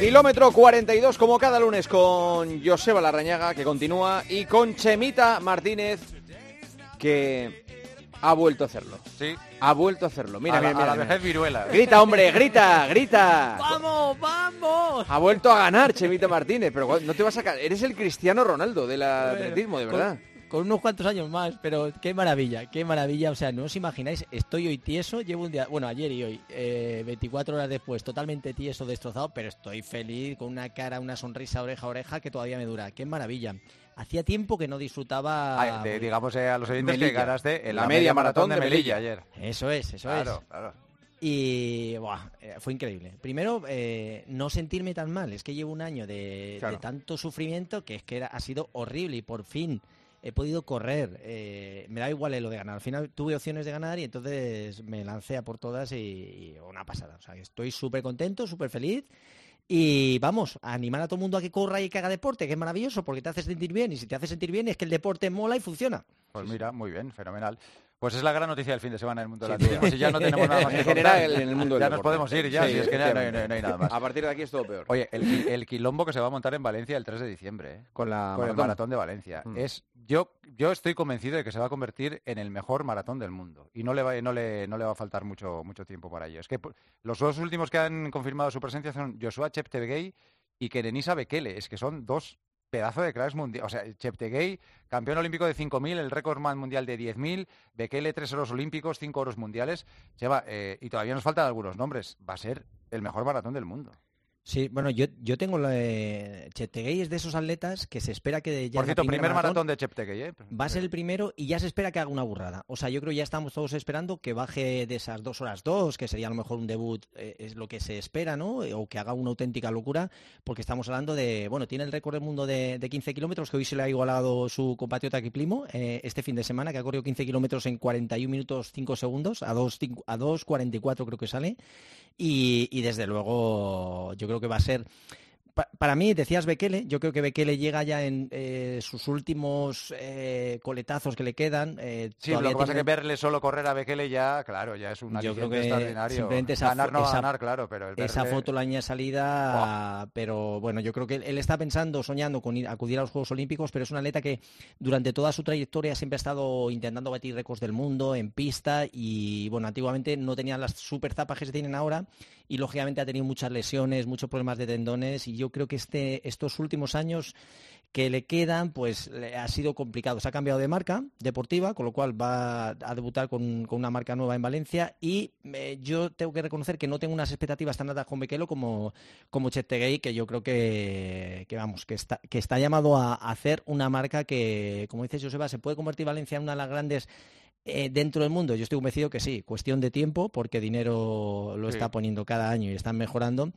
Kilómetro 42 como cada lunes con Joseba Larrañaga que continúa y con Chemita Martínez que ha vuelto a hacerlo. Sí. Ha vuelto a hacerlo. Mira, a la, mira, mira, a la mira. viruela. Grita, hombre, grita, grita. ¡Vamos, vamos! Ha vuelto a ganar Chemita Martínez, pero no te vas a ca- eres el Cristiano Ronaldo del atletismo, de verdad. Con, unos cuantos años más, pero qué maravilla, qué maravilla. O sea, no os imagináis, estoy hoy tieso, llevo un día, bueno, ayer y hoy, eh, 24 horas después, totalmente tieso, destrozado, pero estoy feliz, con una cara, una sonrisa oreja a oreja que todavía me dura. Qué maravilla. Hacía tiempo que no disfrutaba... Ah, de- digamos eh, a los oyentes que Melilla. ganaste en La la, media media maratón maratón de Melilla Melilla. ayer. Eso es, eso Claro, es. claro. Y buah, eh, fue increíble. Primero, eh, no sentirme tan mal. Es que llevo un año de, Claro. de tanto sufrimiento que es que era- ha sido horrible y por fin he podido correr. Eh, me da igual lo de ganar. Al final tuve opciones de ganar y entonces me lancé a por todas y, y una pasada. O sea, estoy súper contento, súper feliz. Y vamos, a animar a todo el mundo a que corra y que haga deporte, que es maravilloso porque te hace sentir bien. Y si te hace sentir bien es que el deporte mola y funciona. Pues mira, muy bien, fenomenal. Pues es la gran noticia del fin de semana en el mundo Sí. del atletismo. Si ya no tenemos nada más que En general, en el mundo del ya nos podemos ir ya, Sí, si es que no hay, no hay- efectivamente. no hay nada más. A partir de aquí es todo peor. Oye, el, el quilombo que se va a montar en Valencia el 3 de diciembre, ¿eh? Con la con el maratón. maratón de Valencia. Mm. Es, yo, yo estoy convencido de que se va a convertir en el mejor maratón del mundo. Y no le va, no le, no le va a faltar mucho, mucho tiempo para ello. Es que los dos últimos que han confirmado su presencia son Joshua Cheptegei y Kerenisa Bekele. Es que son dos pedazos de cracks mundiales. O sea, Cheptegei, campeón olímpico de 5.000, el récord man mundial de 10.000, Bekele, tres oros olímpicos, cinco oros mundiales. Lleva, eh, y todavía nos faltan algunos nombres. Va a ser el mejor maratón del mundo. Sí, bueno, yo, yo tengo la... Chetegui es de esos atletas que se espera que ya Por cierto, primer maratón de Cheptegei, ¿eh? Va a ser el primero y ya se espera que haga una burrada. O sea, yo creo que ya estamos todos esperando que baje de esas dos horas dos, que sería a lo mejor un debut, eh, es lo que se espera, ¿no? O que haga una auténtica locura, porque estamos hablando de, bueno, tiene el récord del mundo de, de 15 kilómetros, que hoy se le ha igualado su compatriota Kiplimo eh, este fin de semana, que ha corrido 15 kilómetros en 41 minutos 5 segundos, a 2, cinco- a 2.44 creo que sale. Y, desde luego yo creo que va a ser pa- para mí, decías Bekele, yo creo que Bekele llega ya en eh, sus últimos eh, coletazos que le quedan. eh, Sí, lo que pasa es tiene- que verle solo correr a Bekele ya, claro, ya es un Yo creo que extraordinario. simplemente esa ganar no esa- ganar, claro, pero el esa verle- foto la añade salida, pero bueno, yo creo que él, está pensando, soñando con ir- acudir a los Juegos Olímpicos, pero es un atleta que durante toda su trayectoria siempre ha estado intentando batir récords del mundo en pista y bueno, antiguamente no tenía las super zapas que se tienen ahora y lógicamente ha tenido muchas lesiones, muchos problemas de tendones y yo creo que este, estos últimos años que le quedan, pues le ha sido complicado. Se ha cambiado de marca deportiva, con lo cual va a debutar con, con una marca nueva en Valencia y eh, yo tengo que reconocer que no tengo unas expectativas tan altas con Bekele como, como Cheptegei, que yo creo que, que vamos, que está, que está llamado a, a hacer una marca que, como dice Joseba, se puede convertir Valencia en una de las grandes eh, dentro del mundo. Yo estoy convencido que sí, cuestión de tiempo, porque dinero lo Sí. está poniendo cada año y están mejorando.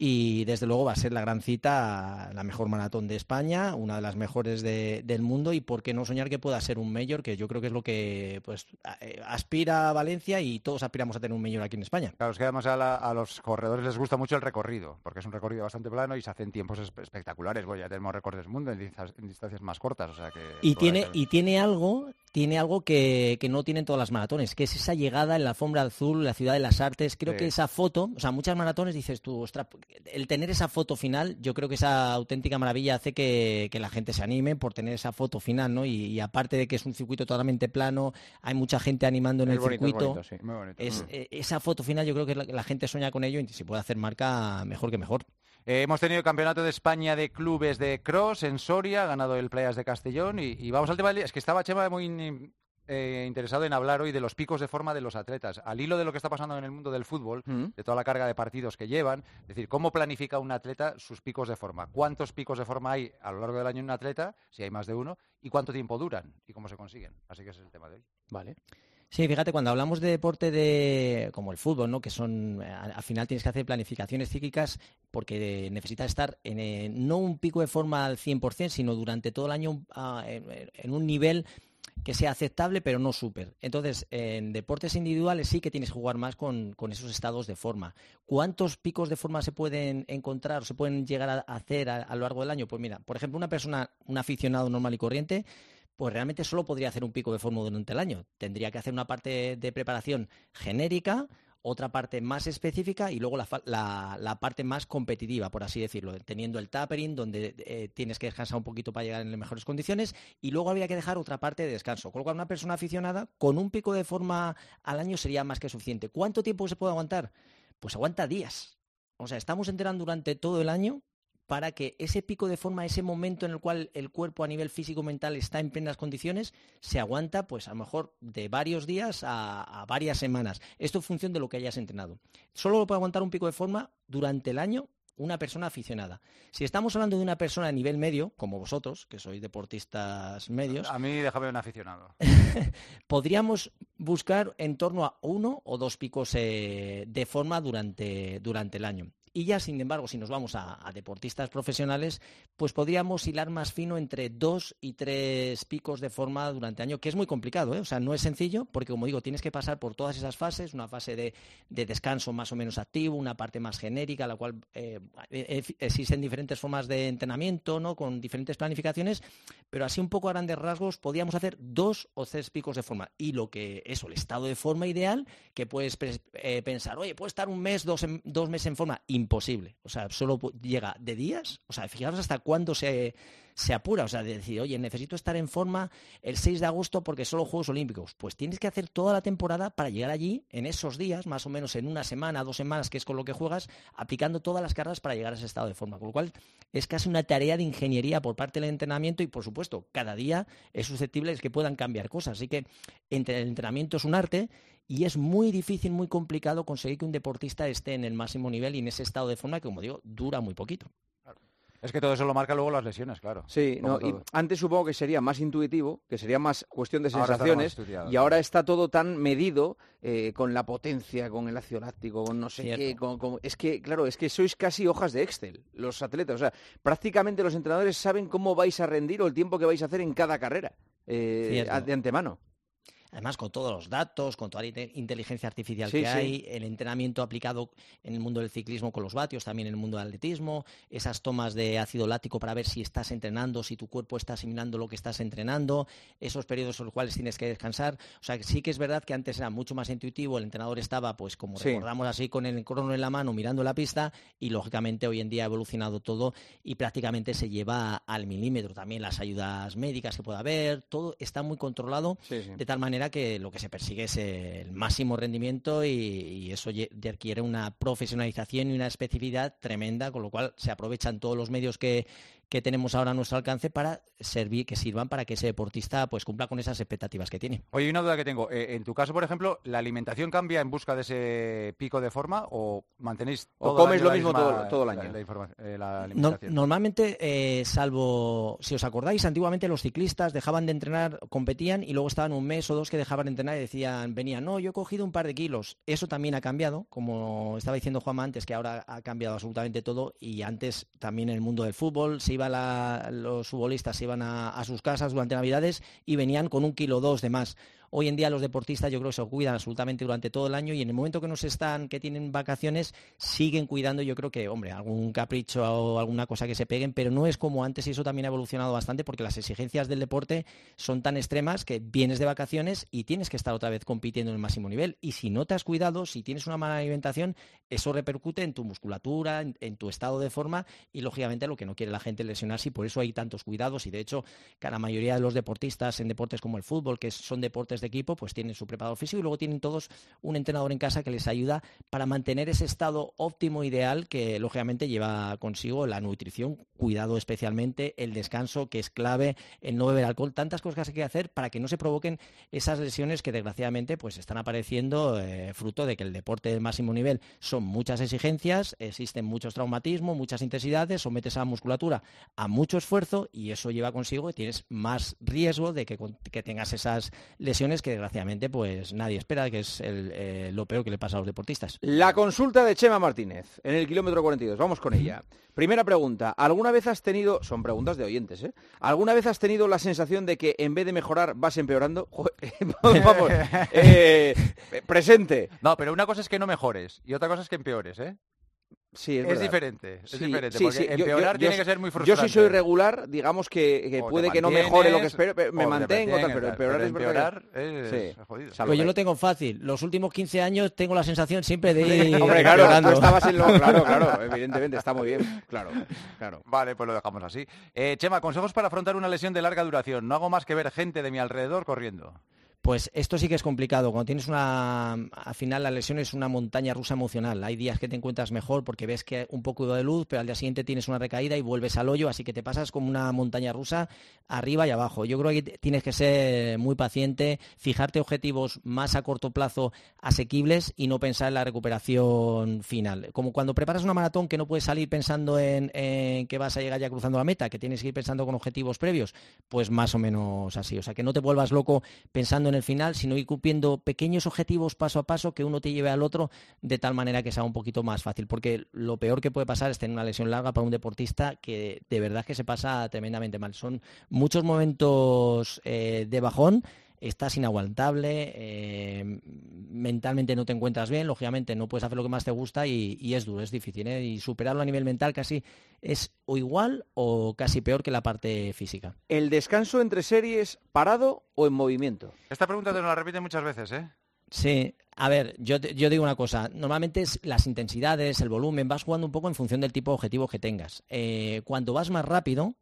Y desde luego va a ser la gran cita, la mejor maratón de España, una de las mejores de- del mundo y por qué no soñar que pueda ser un mayor, que yo creo que es lo que pues eh, aspira a Valencia y todos aspiramos a tener un mayor aquí en España. Claro, es que además a, la- a los corredores les gusta mucho el recorrido, porque es un recorrido bastante plano y se hacen tiempos espe- espectaculares. Bueno, ya tenemos récords del mundo en, distancias- en distancias más cortas, o sea que... Y tiene, y tiene algo, tiene algo que, que no tienen todas las maratones, que es esa llegada en la alfombra azul, la ciudad de las artes. Creo Sí. que esa foto, o sea, muchas maratones dices tú, ostras, el tener esa foto final, yo creo que esa auténtica maravilla hace que, que la gente se anime por tener esa foto final, ¿no? Y, y aparte de que es un circuito totalmente plano, hay mucha gente animando en Es el bonito, es circuito. bonito, sí. Muy bonito. Es, Mm. eh, esa foto final yo creo que la, la gente sueña con ello y si puede hacer marca, mejor que mejor. Eh, hemos tenido el Campeonato de España de Clubes de Cross en Soria, ha ganado el Playas de Castellón y, y vamos al tema del día. Es que estaba Chema muy eh, interesado en hablar hoy de los picos de forma de los atletas. Al hilo de lo que está pasando en el mundo del fútbol, Mm. de toda la carga de partidos que llevan, es decir, cómo planifica un atleta sus picos de forma, cuántos picos de forma hay a lo largo del año en un atleta, si hay más de uno, y cuánto tiempo duran y cómo se consiguen. Así que ese es el tema de hoy. Vale. Sí, fíjate, cuando hablamos de deporte de, como el fútbol, ¿no? que son, eh, al al final tienes que hacer planificaciones cíclicas porque necesitas estar en eh, no un pico de forma al 100%, sino durante todo el año ah, en, en un nivel que sea aceptable, pero no súper. Entonces, en deportes individuales sí que tienes que jugar más con, con esos estados de forma. ¿Cuántos picos de forma se pueden encontrar o se pueden llegar a hacer a, a lo largo del año? Pues mira, por ejemplo, una persona, un aficionado normal y corriente, pues realmente solo podría hacer un pico de forma durante el año. Tendría que hacer una parte de preparación genérica otra parte más específica y luego la, parte más competitiva, por así decirlo, teniendo el tapering, donde eh, tienes que descansar un poquito para llegar en las mejores condiciones, y luego habría que dejar otra parte de descanso. Con lo cual, una persona aficionada, con un pico de forma al año sería más que suficiente. ¿Cuánto tiempo se puede aguantar? Pues aguanta días. O sea, estamos enterando durante todo el año para que ese pico de forma, ese momento en el cual el cuerpo a nivel físico-mental está en plenas condiciones, se aguanta pues a lo mejor de varios días a, varias semanas. Esto en función de lo que hayas entrenado. Solo lo puede aguantar un pico de forma durante el año una persona aficionada. Si estamos hablando de una persona a nivel medio, como vosotros, que sois deportistas medios... A mí déjame un aficionado. podríamos buscar en torno a uno o dos picos eh, de forma durante el año. Y ya, sin embargo, si nos vamos a, deportistas profesionales, pues podríamos hilar más fino entre dos y tres picos de forma durante el año, que es muy complicado, ¿eh? O sea, no es sencillo, porque como digo, tienes que pasar por todas esas fases, una fase de, descanso más o menos activo, una parte más genérica, la cual eh, e, e, existen diferentes formas de entrenamiento, ¿no? Con diferentes planificaciones, pero así un poco a grandes rasgos podríamos hacer dos o tres picos de forma. Y lo que, eso, el estado de forma ideal, que puedes eh, pensar, oye, puedo estar un mes, dos, dos meses en forma, imposible. O sea, solo llega de días. O sea, fijaros hasta cuándo se, se apura. O sea, de decir, oye, necesito estar en forma el 6 de agosto porque solo Juegos Olímpicos. Pues tienes que hacer toda la temporada para llegar allí en esos días, más o menos en una semana, dos semanas, que es con lo que juegas, aplicando todas las cargas para llegar a ese estado de forma. Con lo cual, es casi una tarea de ingeniería por parte del entrenamiento y, por supuesto, cada día es susceptible de que puedan cambiar cosas. Así que entre el entrenamiento es un arte y es muy difícil, muy complicado conseguir que un deportista esté en el máximo nivel y en ese estado de forma que, como digo, dura muy poquito. Es que todo eso lo marca luego las lesiones, claro. Sí, y antes supongo que sería más intuitivo, que sería más cuestión de sensaciones, y ahora está todo tan medido eh, con la potencia, con el ácido láctico, con no sé qué. es que, claro, es que sois casi hojas de Excel, los atletas. O sea, prácticamente los entrenadores saben cómo vais a rendir o el tiempo que vais a hacer en cada carrera eh, de antemano. Además, con todos los datos, con toda la inteligencia artificial que hay, el entrenamiento aplicado en el mundo del ciclismo con los vatios, también en el mundo del atletismo, esas tomas de ácido lático para ver si estás entrenando, si tu cuerpo está asimilando lo que estás entrenando, esos periodos en los cuales tienes que descansar. O sea, sí que es verdad que antes era mucho más intuitivo, el entrenador estaba, pues como recordamos así, con el crono en la mano, mirando la pista, y lógicamente hoy en día ha evolucionado todo y prácticamente se lleva al milímetro. También las ayudas médicas que pueda haber, todo está muy controlado de tal manera que lo que se persigue es el máximo rendimiento y, eso requiere una profesionalización y una especificidad tremenda, con lo cual se aprovechan todos los medios que, que tenemos ahora a nuestro alcance para servir, que sirvan para que ese deportista pues cumpla con esas expectativas que tiene. Oye, una duda que tengo. Eh, en tu caso, por ejemplo, ¿la alimentación cambia en busca de ese pico de forma o mantenéis todo o comes lo mismo todo, el año? Eh, normalmente, eh, salvo, si os acordáis, antiguamente los ciclistas dejaban de entrenar, competían y luego estaban un mes o dos que dejaban de entrenar y decían, venían, no, yo he cogido un par de kilos. Eso también ha cambiado, como estaba diciendo Juanma antes, que ahora ha cambiado absolutamente todo y antes también en el mundo del fútbol se los futbolistas iban a, a, sus casas durante Navidades y venían con un kilo dos de más. Hoy en día los deportistas yo creo que se cuidan absolutamente durante todo el año y en el momento que nos están, que tienen vacaciones, siguen cuidando, yo creo que, hombre, algún capricho o alguna cosa que se peguen, pero no es como antes y eso también ha evolucionado bastante porque las exigencias del deporte son tan extremas que vienes de vacaciones y tienes que estar otra vez compitiendo en el máximo nivel. Y si no te has cuidado, si tienes una mala alimentación, eso repercute en tu musculatura, en, tu estado de forma y lógicamente lo que no quiere la gente es lesionarse y por eso hay tantos cuidados y de hecho que la mayoría de los deportistas en deportes como el fútbol, que son deportes de equipo, pues tienen su preparador físico y luego tienen todos un entrenador en casa que les ayuda para mantener ese estado óptimo ideal que lógicamente lleva consigo la nutrición, cuidado especialmente, el descanso que es clave, el no beber alcohol, tantas cosas que hay que hacer para que no se provoquen esas lesiones que desgraciadamente pues están apareciendo eh, fruto de que el deporte de máximo nivel son muchas exigencias, existen muchos traumatismos, muchas intensidades, sometes a la musculatura a mucho esfuerzo y eso lleva consigo que tienes más riesgo de que, que tengas esas lesiones que desgraciadamente pues nadie espera, que es eh, lo peor que le pasa a los deportistas. La consulta de Chema Martínez en el kilómetro 42, vamos con ella. Primera pregunta, ¿alguna vez has tenido, son preguntas de oyentes, ¿eh? ¿Alguna vez has tenido la sensación de que en vez de mejorar vas empeorando? vamos, eh, presente. No, pero una cosa es que no mejores y otra cosa es que empeores, ¿eh? Sí, es, diferente, es diferente, porque empeorar tiene que ser muy frustrante. Yo si soy regular, digamos que, puede que no mejore lo que espero, me mantengo, pero empeorar, es empeorar es jodido. Pues yo lo tengo fácil. Los últimos 15 años tengo la sensación siempre de ir Hombre, claro, estabas en lo... Claro, claro, evidentemente, está muy bien, claro, claro. Vale, pues lo dejamos así. Eh, Chema, consejos para afrontar una lesión de larga duración. No hago más que ver gente de mi alrededor corriendo. Pues esto sí que es complicado. Cuando tienes una, al final la lesión es una montaña rusa emocional. Hay días que te encuentras mejor porque ves que un poco de luz, pero al día siguiente tienes una recaída y vuelves al hoyo, así que te pasas como una montaña rusa arriba y abajo. Yo creo que tienes que ser muy paciente, fijarte objetivos más a corto plazo asequibles y no pensar en la recuperación final. Como cuando preparas una maratón que no puedes salir pensando en, en que vas a llegar ya cruzando la meta, que tienes que ir pensando con objetivos previos, pues más o menos así. O sea, que no te vuelvas loco pensando en el final, sino ir cumpliendo pequeños objetivos paso a paso que uno te lleve al otro de tal manera que sea un poquito más fácil. Porque lo peor que puede pasar es tener una lesión larga para un deportista que de verdad que se pasa tremendamente mal. Son muchos momentos eh, de bajón estás inaguantable, eh, mentalmente no te encuentras bien, lógicamente no puedes hacer lo que más te gusta y, es duro, es difícil. ¿eh? Y superarlo a nivel mental casi es o igual o casi peor que la parte física. ¿El descanso entre series parado o en movimiento? Esta pregunta te la repiten muchas veces, ¿eh? Sí, a ver, yo, yo, digo una cosa, normalmente es las intensidades, el volumen, vas jugando un poco en función del tipo de objetivo que tengas. Eh, cuando vas más rápido,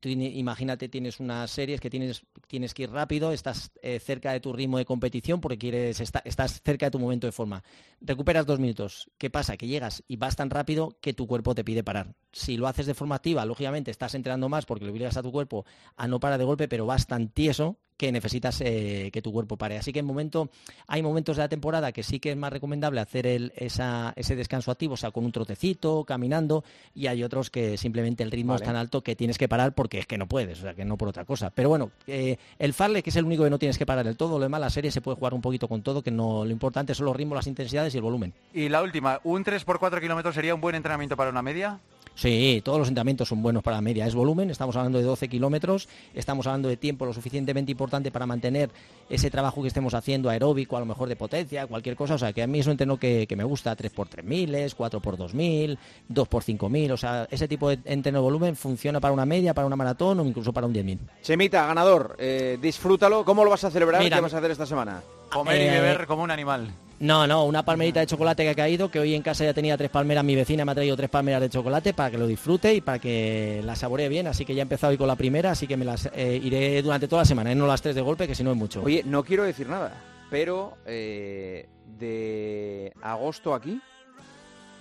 tú imagínate, tienes unas series que tienes, tienes que ir rápido, estás eh, cerca de tu ritmo de competición porque quieres estás cerca de tu momento de forma. Recuperas dos minutos. ¿Qué pasa? Que llegas y vas tan rápido que tu cuerpo te pide parar. Si lo haces de forma activa, lógicamente estás entrenando más porque le obligas a tu cuerpo a no parar de golpe, pero vas tan tieso que necesitas eh, que tu cuerpo pare. Así que en momento, hay momentos de la temporada que sí que es más recomendable hacer ese descanso activo, o sea, con un trotecito, caminando, y hay otros que simplemente el ritmo es tan alto que tienes que parar porque es que no puedes, o sea, que no por otra cosa. Pero bueno, eh, el farle, que es el único que no tienes que parar del todo, lo demás, la serie se puede jugar un poquito con todo, que no lo importante son los ritmos, las intensidades y el volumen. Y la última, ¿un 3 por 4 kilómetros sería un buen entrenamiento para una media? Sí, todos los entrenamientos son buenos para la media. Es volumen, estamos hablando de 12 kilómetros, estamos hablando de tiempo lo suficientemente importante para mantener ese trabajo que estemos haciendo aeróbico, a lo mejor de potencia, cualquier cosa. O sea, que a mí es un entreno que, me gusta, 3 por 3000, 4 por 2000, 2 por 5000. O sea, ese tipo de entreno de volumen funciona para una media, para una maratón o incluso para un 10.000. Chemita, ganador, eh, disfrútalo. ¿Cómo lo vas a celebrar? ¿Qué vas a hacer esta semana? Comer y eh, beber como un animal. No, no, una palmerita de chocolate que ha caído, que hoy en casa ya tenía tres palmeras, mi vecina me ha traído tres palmeras de chocolate para que lo disfrute y para que la saboree bien, así que ya he empezado hoy con la primera, así que me las eh, iré durante toda la semana, ¿eh? no las tres de golpe, que si no es mucho. Oye, no quiero decir nada, pero eh, de agosto aquí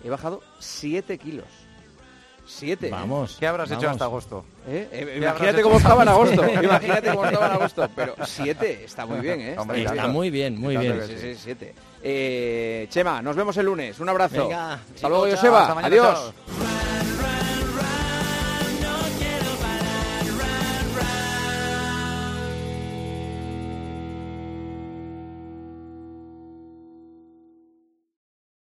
he bajado 7 kilos. Siete. Vamos. ¿Qué habrás hecho hasta agosto? imagínate cómo estaba en agosto. imagínate cómo estaba en agosto. Pero siete está muy bien, ¿eh? está, muy bien, muy bien. Sí, sí, siete. Eh, Chema, nos vemos el lunes. Un abrazo. Hasta luego, Joseba. Adiós.